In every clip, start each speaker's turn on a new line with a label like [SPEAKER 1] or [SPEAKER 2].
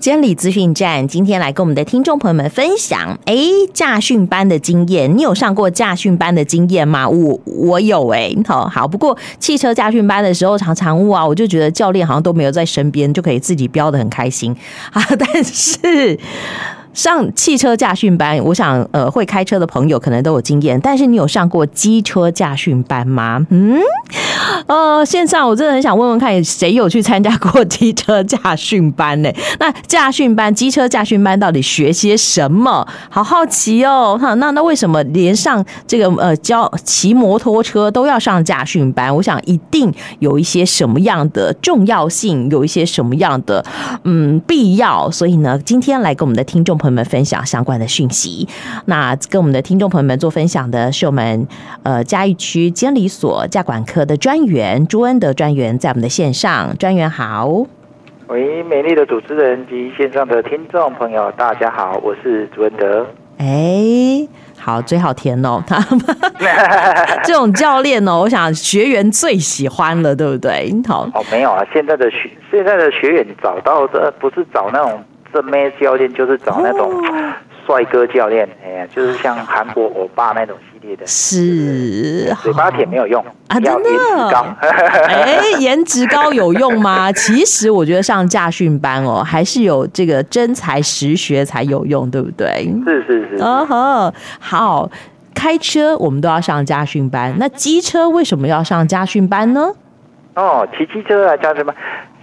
[SPEAKER 1] 监理资讯站今天来跟我们的听众朋友们分享，哎，驾训班的经验，你有上过驾训班的经验吗？我我有哎，好好，不过汽车驾训班的时候，常常哇，我就觉得教练好像都没有在身边，就可以自己飙得很开心 啊，但是。上汽车驾训班，我想，呃，会开车的朋友可能都有经验。但是你有上过机车驾训班吗？嗯，呃，线上我真的很想问问看，谁有去参加过机车驾训班呢？那驾训班、机车驾训班到底学些什么？好好奇哦。哈，那那为什么连上这个呃教骑摩托车都要上驾训班？我想一定有一些什么样的重要性，有一些什么样的嗯必要。所以呢，今天来跟我们的听众朋友。们分享相关的讯息。那跟我们的听众朋友们做分享的是我们呃嘉义区监理所驾管科的专员朱恩德专员，在我们的线上。专员好，
[SPEAKER 2] 喂，美丽的主持人及线上的听众朋友，大家好，我是朱恩德。
[SPEAKER 1] 哎，好，嘴好甜哦，他这种教练哦，我想学员最喜欢了，对不对？好，
[SPEAKER 2] 哦，没有啊，现在的学现在的学员找到的不是找那种。正妹教练就是找那种帅哥教练，哎呀，就是像韩国欧巴那种系列的，
[SPEAKER 1] 是
[SPEAKER 2] 嘴巴甜没有用
[SPEAKER 1] 啊，真的，哎，颜值高有用吗？其实我觉得上驾训班哦，还是有这个真才实学才有用，对不对？
[SPEAKER 2] 是是是，
[SPEAKER 1] 哦呵，好，开车我们都要上驾训班，那机车为什么要上驾训班呢？
[SPEAKER 2] 哦，骑机车啊驾训班，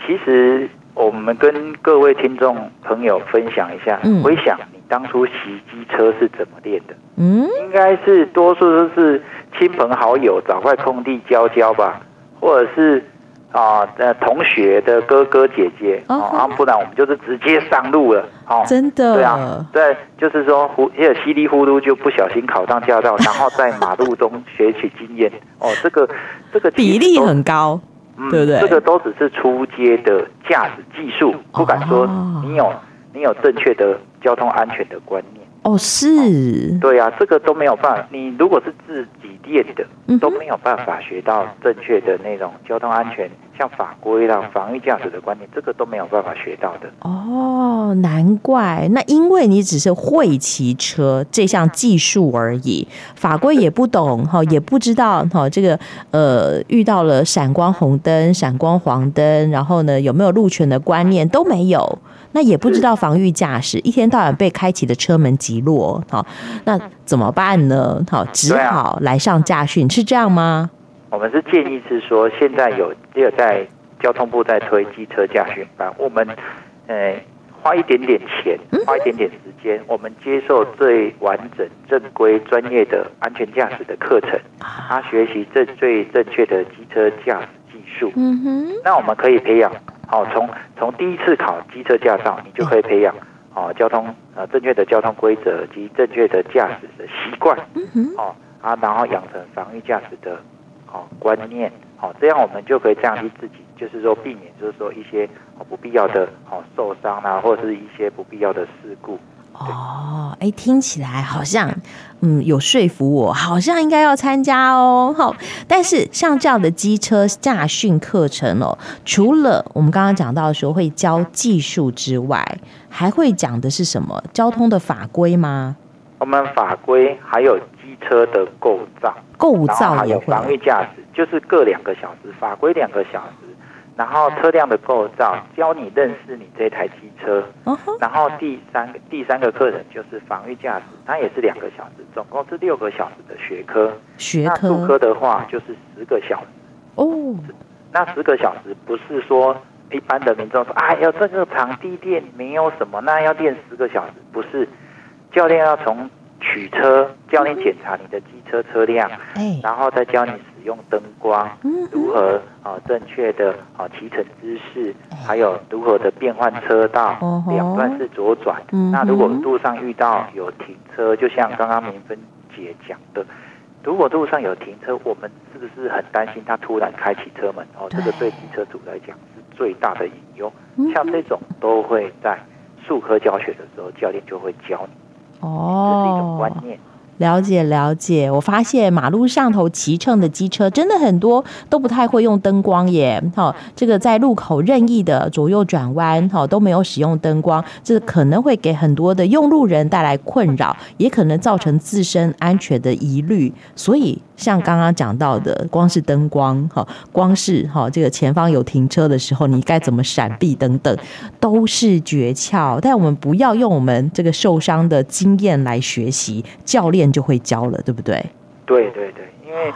[SPEAKER 2] 其实。我们跟各位听众朋友分享一下，嗯、回想你当初骑机车是怎么练的？嗯，应该是多数都是亲朋好友找块空地教教吧，或者是啊呃同学的哥哥姐姐哦啊，哦、不然我们就是直接上路了。哦，
[SPEAKER 1] 真的？
[SPEAKER 2] 对啊，对，就是说糊，也稀里糊涂就不小心考上驾照，然后在马路中学取经验。哦，这个这个
[SPEAKER 1] 比例很高。
[SPEAKER 2] 嗯，对不对？这个都只是初阶的驾驶技术，不敢说你有你有正确的交通安全的观念。
[SPEAKER 1] 哦，是。
[SPEAKER 2] 对啊，这个都没有办法。你如果是自己练的，都没有办法学到正确的那种交通安全。像法规啦、防御驾驶的观念，这个都没有办法学到的。
[SPEAKER 1] 哦，难怪。那因为你只是会骑车这项技术而已，法规也不懂哈，也不知道哈，这个呃遇到了闪光红灯、闪光黄灯，然后呢有没有路权的观念都没有，那也不知道防御驾驶，一天到晚被开启的车门击落，好，那怎么办呢？好，只好来上驾训，是这样吗？
[SPEAKER 2] 我们是建议是说，现在有也有在交通部在推机车驾训班，我们呃花一点点钱，花一点点时间，我们接受最完整、正规、专业的安全驾驶的课程，他学习正最正确的机车驾驶技术。嗯哼，那我们可以培养，好，从从第一次考机车驾照，你就可以培养，好，交通呃正确的交通规则及正确的驾驶的习惯。哦啊，然后养成防御驾驶的哦。观念哦，这样我们就可以降低自己，就是说避免，就是说一些不必要的哦受伤啊，或者是一些不必要的事故。
[SPEAKER 1] 哦，哎，听起来好像嗯有说服我，好像应该要参加哦。好，但是像这样的机车驾训课程哦，除了我们刚刚讲到的时候会教技术之外，还会讲的是什么？交通的法规吗？
[SPEAKER 2] 我们法规还有机。车的构造，
[SPEAKER 1] 构造
[SPEAKER 2] 还有防御驾驶，就是各两个小时，法规两个小时，然后车辆的构造，教你认识你这台机车，然后第三个第三个课程就是防御驾驶，它也是两个小时，总共是六个小时的学科。
[SPEAKER 1] 学科，
[SPEAKER 2] 那术科的话就是十个小时。哦，那十个小时不是说一般的民众说，哎呀，这个场地练没有什么，那要练十个小时，不是，教练要从。取车，教练检查你的机车车辆，然后再教你使用灯光，如何啊正确的啊骑乘姿势，还有如何的变换车道，两段是左转。那如果路上遇到有停车，就像刚刚明芬姐讲的，如果路上有停车，我们是不是很担心他突然开启车门？哦，这个对机车主来讲是最大的隐忧。像这种都会在术科教学的时候，教练就会教你。哦，这是一种观念。
[SPEAKER 1] 了解了解，我发现马路上头骑乘的机车真的很多，都不太会用灯光耶。好，这个在路口任意的左右转弯，好都没有使用灯光，这可能会给很多的用路人带来困扰，也可能造成自身安全的疑虑。所以，像刚刚讲到的，光是灯光，哈，光是哈这个前方有停车的时候，你该怎么闪避等等，都是诀窍。但我们不要用我们这个受伤的经验来学习，教练。就会教了，对不对？
[SPEAKER 2] 对对对，因为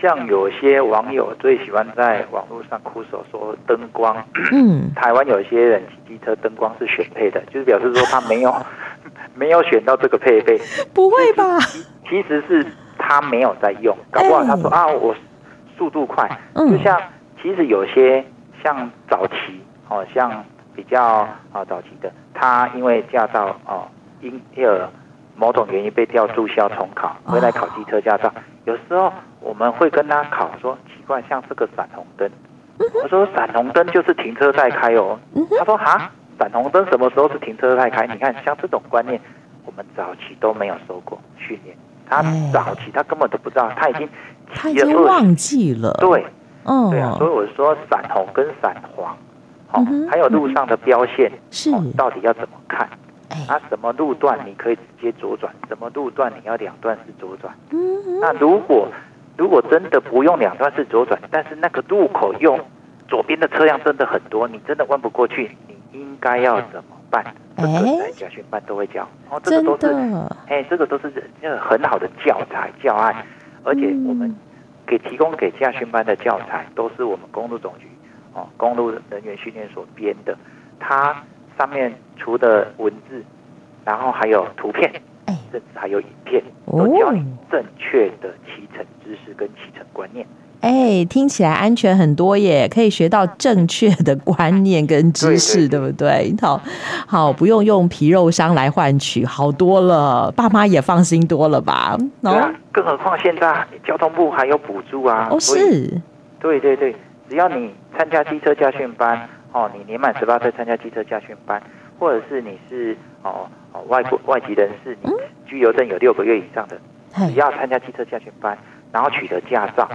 [SPEAKER 2] 像有些网友最喜欢在网络上哭诉说灯光，嗯，台湾有些人骑机车灯光是选配的，就是表示说他没有 没有选到这个配备，
[SPEAKER 1] 不会吧？
[SPEAKER 2] 其实是他没有在用，搞不好他说、欸、啊，我速度快，嗯、就像其实有些像早期哦，像比较啊早期的，他因为驾照哦因而。某种原因被调注销重考，回来考机车驾照。有时候我们会跟他考说，奇怪，像这个闪红灯，我说闪红灯就是停车再开哦。他说哈，闪红灯什么时候是停车再开？你看像这种观念，我们早期都没有受过训练。他早期他根本都不知道，他已经
[SPEAKER 1] 他已经忘记了。
[SPEAKER 2] 对，嗯，对啊。所以我说闪红跟闪黄，哦，还有路上的标线是到底要怎么看？啊，什么路段你可以直接左转？什么路段你要两段式左转？那如果如果真的不用两段式左转，但是那个路口用左边的车辆真的很多，你真的弯不过去，你应该要怎么办？这个在驾训班都会教。哦，这个都是，哎，这个都是那个很好的教材教案，而且我们给提供给驾训班的教材都是我们公路总局哦公路人员训练所编的，它。上面除了文字，然后还有图片，甚至还有影片，都教你正确的骑乘知识跟骑乘观念。
[SPEAKER 1] 哎，听起来安全很多耶，可以学到正确的观念跟知识，对，不对？好，好，不用用皮肉伤来换取，好多了，爸妈也放心多了吧？
[SPEAKER 2] 对啊，更何况现在交通部还有补助啊！
[SPEAKER 1] 哦，是，
[SPEAKER 2] 对对对，只要你参加机车驾训班。哦，你年满十八岁参加机车驾训班，或者是你是哦哦外国外籍人士，你居留证有六个月以上的，只要参加机车驾训班，然后取得驾照，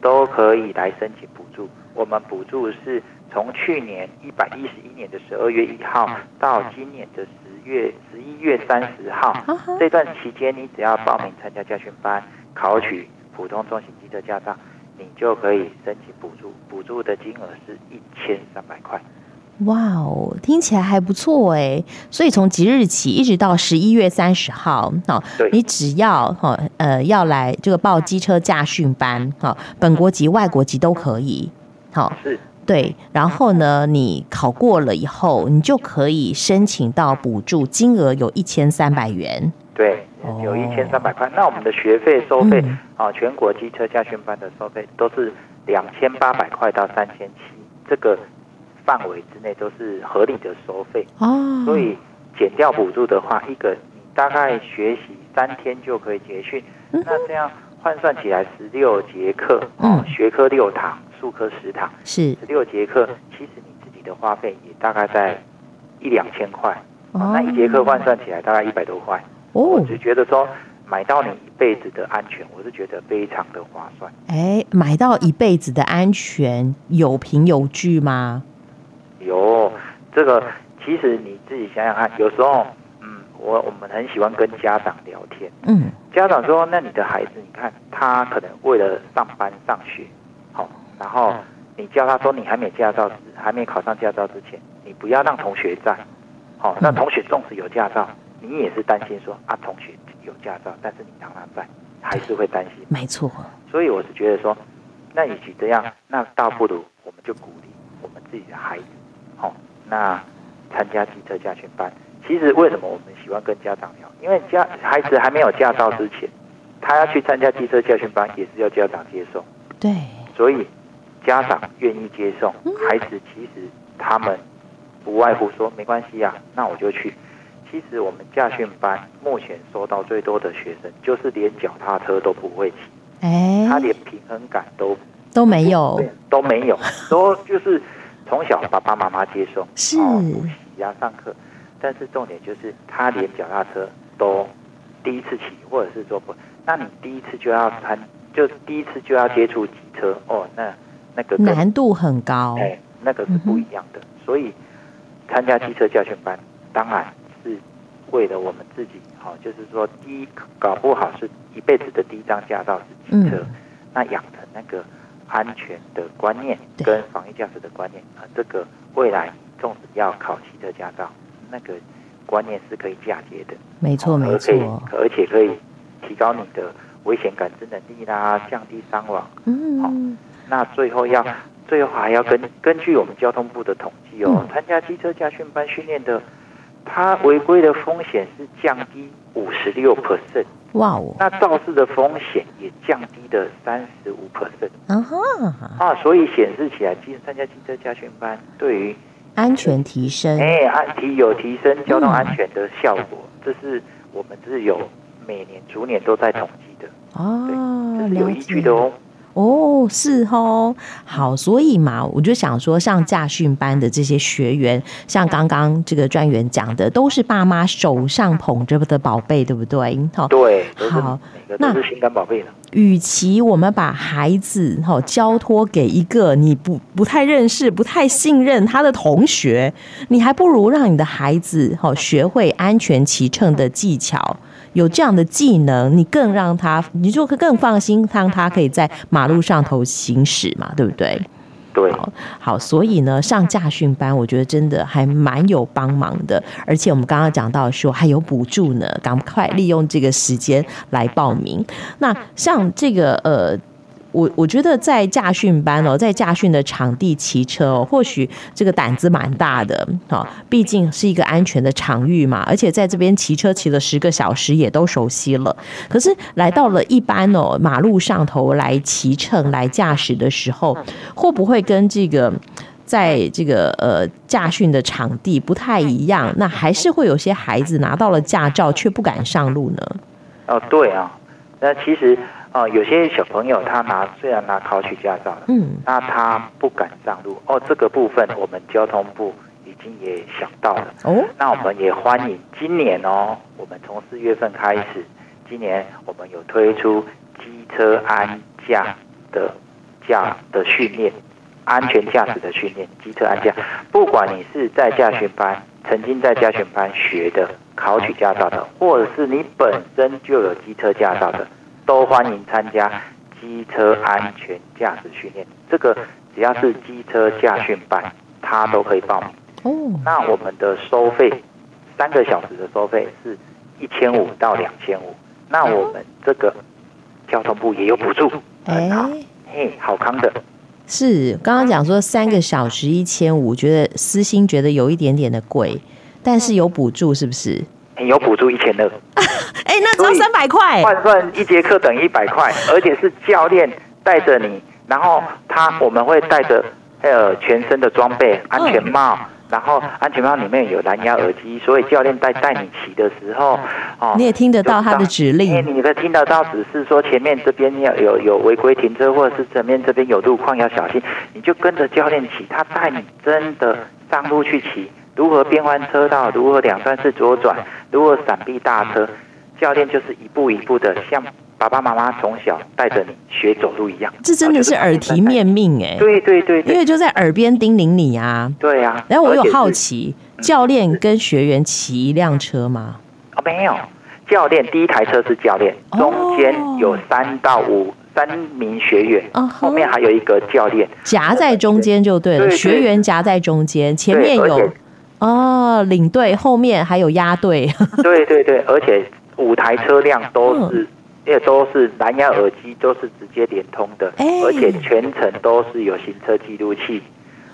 [SPEAKER 2] 都可以来申请补助。我们补助是从去年一百一十一年的十二月一号到今年的十月十一月三十号这段期间，你只要报名参加驾训班，考取普通中型机车驾照。你就可以申请补助，补助的金额是一千三百块。
[SPEAKER 1] 哇哦，听起来还不错哎！所以从即日起一直到十一月三十号，哦，你只要哈呃要来这个报机车驾训班，哈，本国籍、外国籍都可以，好是，对。然后呢，你考过了以后，你就可以申请到补助，金额有一千三百元。
[SPEAKER 2] 对。有一千三百块，那我们的学费收费啊，全国机车驾训班的收费都是两千八百块到三千七，这个范围之内都是合理的收费哦。所以减掉补助的话，一个你大概学习三天就可以结训，那这样换算起来十六节课，嗯，学科六堂，数科十堂，是十六节课，其实你自己的花费也大概在一两千块，那一节课换算起来大概一百多块。我就觉得说，买到你一辈子的安全，我是觉得非常的划算。
[SPEAKER 1] 哎，买到一辈子的安全，有凭有据吗？
[SPEAKER 2] 有，这个其实你自己想想看，有时候，嗯，我我们很喜欢跟家长聊天，嗯，家长说，那你的孩子，你看他可能为了上班上学，好，然后你叫他说，你还没驾照，还没考上驾照之前，你不要让同学在，好，那同学纵使有驾照。你也是担心说啊，同学有驾照，但是你让他在，还是会担心。
[SPEAKER 1] 没错。
[SPEAKER 2] 所以我是觉得说，那与其这样，那倒不如我们就鼓励我们自己的孩子，那参加机车驾训班。其实为什么我们喜欢跟家长聊？因为家孩子还没有驾照之前，他要去参加机车驾训班，也是要家长接送。
[SPEAKER 1] 对。
[SPEAKER 2] 所以家长愿意接送孩子，其实他们不外乎说没关系呀、啊，那我就去。其实我们驾训班目前收到最多的学生，就是连脚踏车都不会骑，哎，他连平衡感都
[SPEAKER 1] 都没有，
[SPEAKER 2] 都没有，都就是从小爸爸妈妈接送，是。补习呀、上课，但是重点就是他连脚踏车都第一次骑，或者是说不，那你第一次就要参，就第一次就要接触机车哦，那那个
[SPEAKER 1] 难度很高，
[SPEAKER 2] 哎，那个是不一样的。嗯、所以参加机车教训班，当然是为了我们自己，好、哦，就是说第一搞不好是一辈子的第一张驾照是机车，嗯、那养成那个安全的观念跟防疫驾驶的观念啊，这个未来纵使要考汽车驾照，那个。观念是可以嫁接的，
[SPEAKER 1] 没错没错，
[SPEAKER 2] 而且可以提高你的危险感知能力啦，降低伤亡。嗯，好，那最后要最后还要根根据我们交通部的统计哦，参加机车驾训班训练的，他违规的风险是降低五十六 percent。哇哦，那肇事的风险也降低了三十五 percent。嗯哼，啊，所以显示起来，其实参加汽车驾训班对于
[SPEAKER 1] 安全提升，
[SPEAKER 2] 哎，安提有提升交通安全的效果，嗯、这是我们是有每年逐年都在统计的哦，这是有依据的哦。
[SPEAKER 1] 哦，是哦，好，所以嘛，我就想说，上驾训班的这些学员，像刚刚这个专员讲的，都是爸妈手上捧着的宝贝，对不对？好，
[SPEAKER 2] 对，好，那是心肝宝贝了。
[SPEAKER 1] 与其我们把孩子哈交托给一个你不不太认识、不太信任他的同学，你还不如让你的孩子哈学会安全骑乘的技巧。有这样的技能，你更让他，你就更放心，让他可以在马路上头行驶嘛，对不对？
[SPEAKER 2] 对，
[SPEAKER 1] 好，好，所以呢，上驾训班，我觉得真的还蛮有帮忙的，而且我们刚刚讲到说还有补助呢，赶快利用这个时间来报名。那像这个呃。我我觉得在驾训班哦，在驾训的场地骑车哦，或许这个胆子蛮大的哈，毕竟是一个安全的场域嘛，而且在这边骑车骑了十个小时也都熟悉了。可是来到了一般哦马路上头来骑乘来驾驶的时候，会不会跟这个在这个呃驾训的场地不太一样？那还是会有些孩子拿到了驾照却不敢上路呢？
[SPEAKER 2] 哦，对啊，那其实。哦，有些小朋友他拿虽然拿考取驾照了，嗯，那他不敢上路。哦，这个部分我们交通部已经也想到了。哦，那我们也欢迎今年哦，我们从四月份开始，今年我们有推出机车安驾的驾的训练，安全驾驶的训练，机车安驾。不管你是在驾训班，曾经在驾训班学的考取驾照的，或者是你本身就有机车驾照的。都欢迎参加机车安全驾驶训练，这个只要是机车驾训班，他都可以报名。哦，那我们的收费，三个小时的收费是一千五到两千五。那我们这个交通部也有补助，很好，嘿，好康的。
[SPEAKER 1] 是刚刚讲说三个小时一千五，觉得私心觉得有一点点的贵，但是有补助是不是？
[SPEAKER 2] 有补助一千二，
[SPEAKER 1] 哎，那只要三百块，
[SPEAKER 2] 换算一节课等于一百块，而且是教练带着你，然后他我们会带着呃全身的装备，安全帽，然后安全帽里面有蓝牙耳机，所以教练带带你骑的时候，
[SPEAKER 1] 哦，你也听得到他的指令，
[SPEAKER 2] 你可以听得到只是说前面这边要有有违规停车，或者是前面这边有路况要小心，你就跟着教练骑，他带你真的上路去骑。如何变换车道？如何两段式左转？如何闪避大车？教练就是一步一步的，像爸爸妈妈从小带着你学走路一样。
[SPEAKER 1] 这真的是耳提面命哎！
[SPEAKER 2] 对对对，对，
[SPEAKER 1] 因为就在耳边叮咛你啊。
[SPEAKER 2] 对啊。
[SPEAKER 1] 然后我有好奇，教练跟学员骑一辆车吗？
[SPEAKER 2] 哦，没有，教练第一台车是教练，中间有三到五三名学员，后面还有一个教练
[SPEAKER 1] 夹在中间就对了。学员夹在中间，前面有。哦，领队后面还有押队。
[SPEAKER 2] 对对对，而且五台车辆都是，也、嗯、都是蓝牙耳机，都是直接连通的，欸、而且全程都是有行车记录器，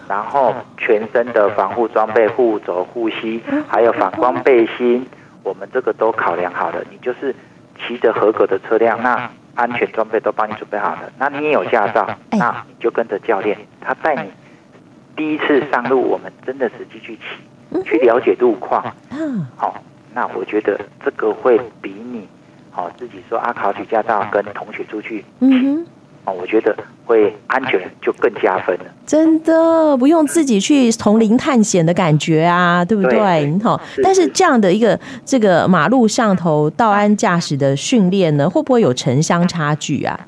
[SPEAKER 2] 然后全身的防护装备，护肘、护膝，还有反光背心，我们这个都考量好了。你就是骑着合格的车辆，那安全装备都帮你准备好了。那你也有驾照，那你就跟着教练，他带你第一次上路，我们真的实际去骑。去了解路况，嗯好，那我觉得这个会比你，好自己说啊，考取驾照跟同学出去，嗯啊，我觉得会安全就更加分了。
[SPEAKER 1] 真的不用自己去丛林探险的感觉啊，对不对？好，但是这样的一个这个马路上头道安驾驶的训练呢，会不会有城乡差距啊？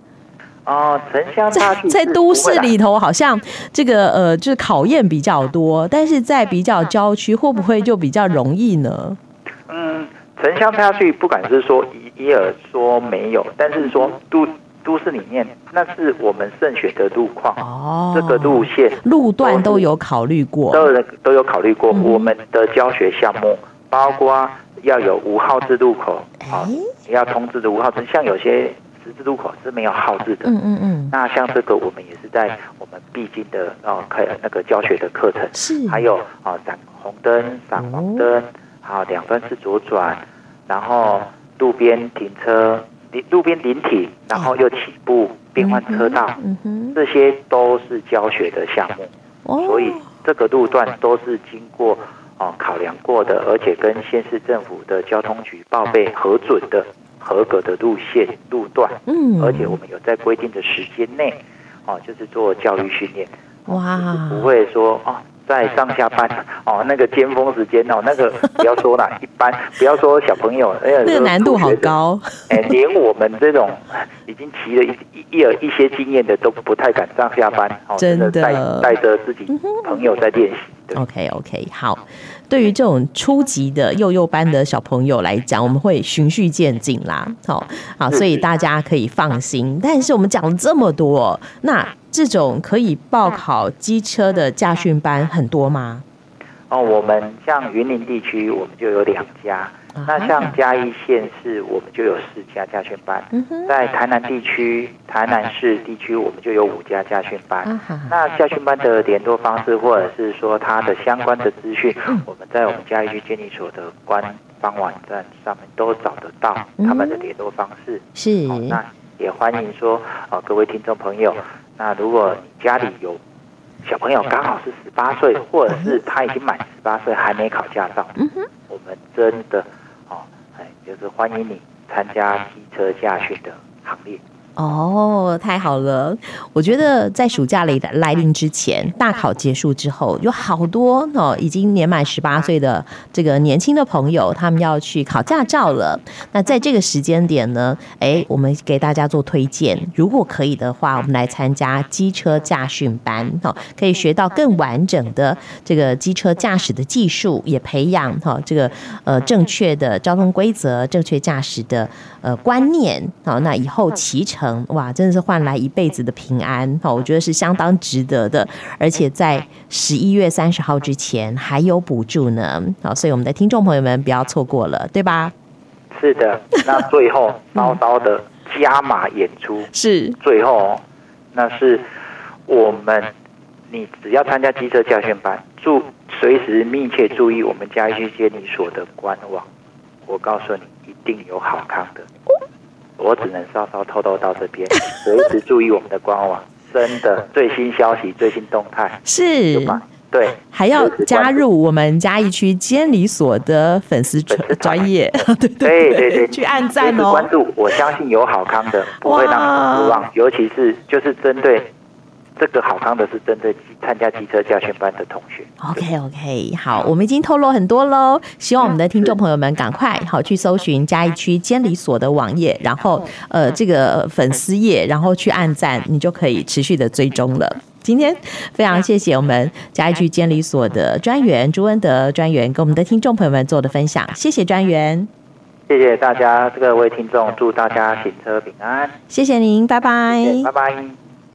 [SPEAKER 2] 哦，城乡差距
[SPEAKER 1] 在，在都市里头好像这个呃，就是考验比较多，但是在比较郊区，会不会就比较容易呢？
[SPEAKER 2] 嗯，城乡差距不敢是说一一而说没有，但是说都都市里面，那是我们慎选的路况哦，这个路线
[SPEAKER 1] 路段都有考虑过，
[SPEAKER 2] 都有都有考虑过。我们的教学项目包括要有五号制路口，好，要通知的五号志，像有些。十字路口是没有号志的。嗯嗯嗯。那像这个，我们也是在我们必经的哦，开那个教学的课程。是。还有啊，闪红灯、闪黄灯，好，两段式左转，然后路边停车、路边临停，然后又起步变换车道。嗯哼。这些都是教学的项目。哦。所以这个路段都是经过哦考量过的，而且跟县市政府的交通局报备核准的。合格的路线路段，嗯，而且我们有在规定的时间内，哦，就是做教育训练，哇，不会说哦，在上下班哦，那个尖峰时间哦，那个 不要说啦，一般不要说小朋友，哎
[SPEAKER 1] 那个难度好高，
[SPEAKER 2] 哎，连我们这种 已经骑了一一有一些经验的都不太敢上下班，哦，
[SPEAKER 1] 真的。带
[SPEAKER 2] 带着自己朋友在练习。
[SPEAKER 1] OK OK，好。对于这种初级的幼幼班的小朋友来讲，我们会循序渐进啦。好，好，所以大家可以放心。但是我们讲了这么多，那这种可以报考机车的驾训班很多吗？
[SPEAKER 2] 哦，我们像云林地区，我们就有两家。那像嘉义县市，我们就有四家家训班；在台南地区、台南市地区，我们就有五家家训班。那家训班的联络方式，或者是说它的相关的资讯，我们在我们嘉义区监理所的官方网站上面都找得到他们的联络方式。是，那也欢迎说，哦，各位听众朋友，那如果你家里有小朋友刚好是十八岁，或者是他已经满十八岁还没考驾照，我们真的。哎就是欢迎你参加汽车驾训的行列。
[SPEAKER 1] 哦，太好了！我觉得在暑假来来临之前，大考结束之后，有好多哦，已经年满十八岁的这个年轻的朋友，他们要去考驾照了。那在这个时间点呢，哎，我们给大家做推荐，如果可以的话，我们来参加机车驾训班，哈，可以学到更完整的这个机车驾驶的技术，也培养哈这个呃正确的交通规则、正确驾驶的呃观念。好，那以后骑乘。哇，真的是换来一辈子的平安，我觉得是相当值得的，而且在十一月三十号之前还有补助呢，好，所以我们的听众朋友们不要错过了，对吧？
[SPEAKER 2] 是的，那最后 稍稍的加码演出是。最后，那是我们你只要参加机车教训班，注随时密切注意我们嘉义区监理所的官网，我告诉你，一定有好康的。我只能稍稍透露到这边，随时注意我们的官网，真的最新消息、最新动态
[SPEAKER 1] 是。吗？对，还要加入我们嘉义区监理所的粉丝专专业，对对对对，去按赞哦，
[SPEAKER 2] 关注，我相信有好康的，不会让你失望，尤其是就是针对。这个好康的是针对参加机车驾训班的同学。
[SPEAKER 1] OK OK，好，我们已经透露很多喽，希望我们的听众朋友们赶快好去搜寻嘉义区监理所的网页，然后呃这个粉丝页，然后去按赞，你就可以持续的追踪了。今天非常谢谢我们嘉义区监理所的专员朱恩德专员跟我们的听众朋友们做的分享，谢谢专员，
[SPEAKER 2] 谢谢大家，各位听众，祝大家行车平安，
[SPEAKER 1] 谢谢您，拜拜，
[SPEAKER 2] 拜拜。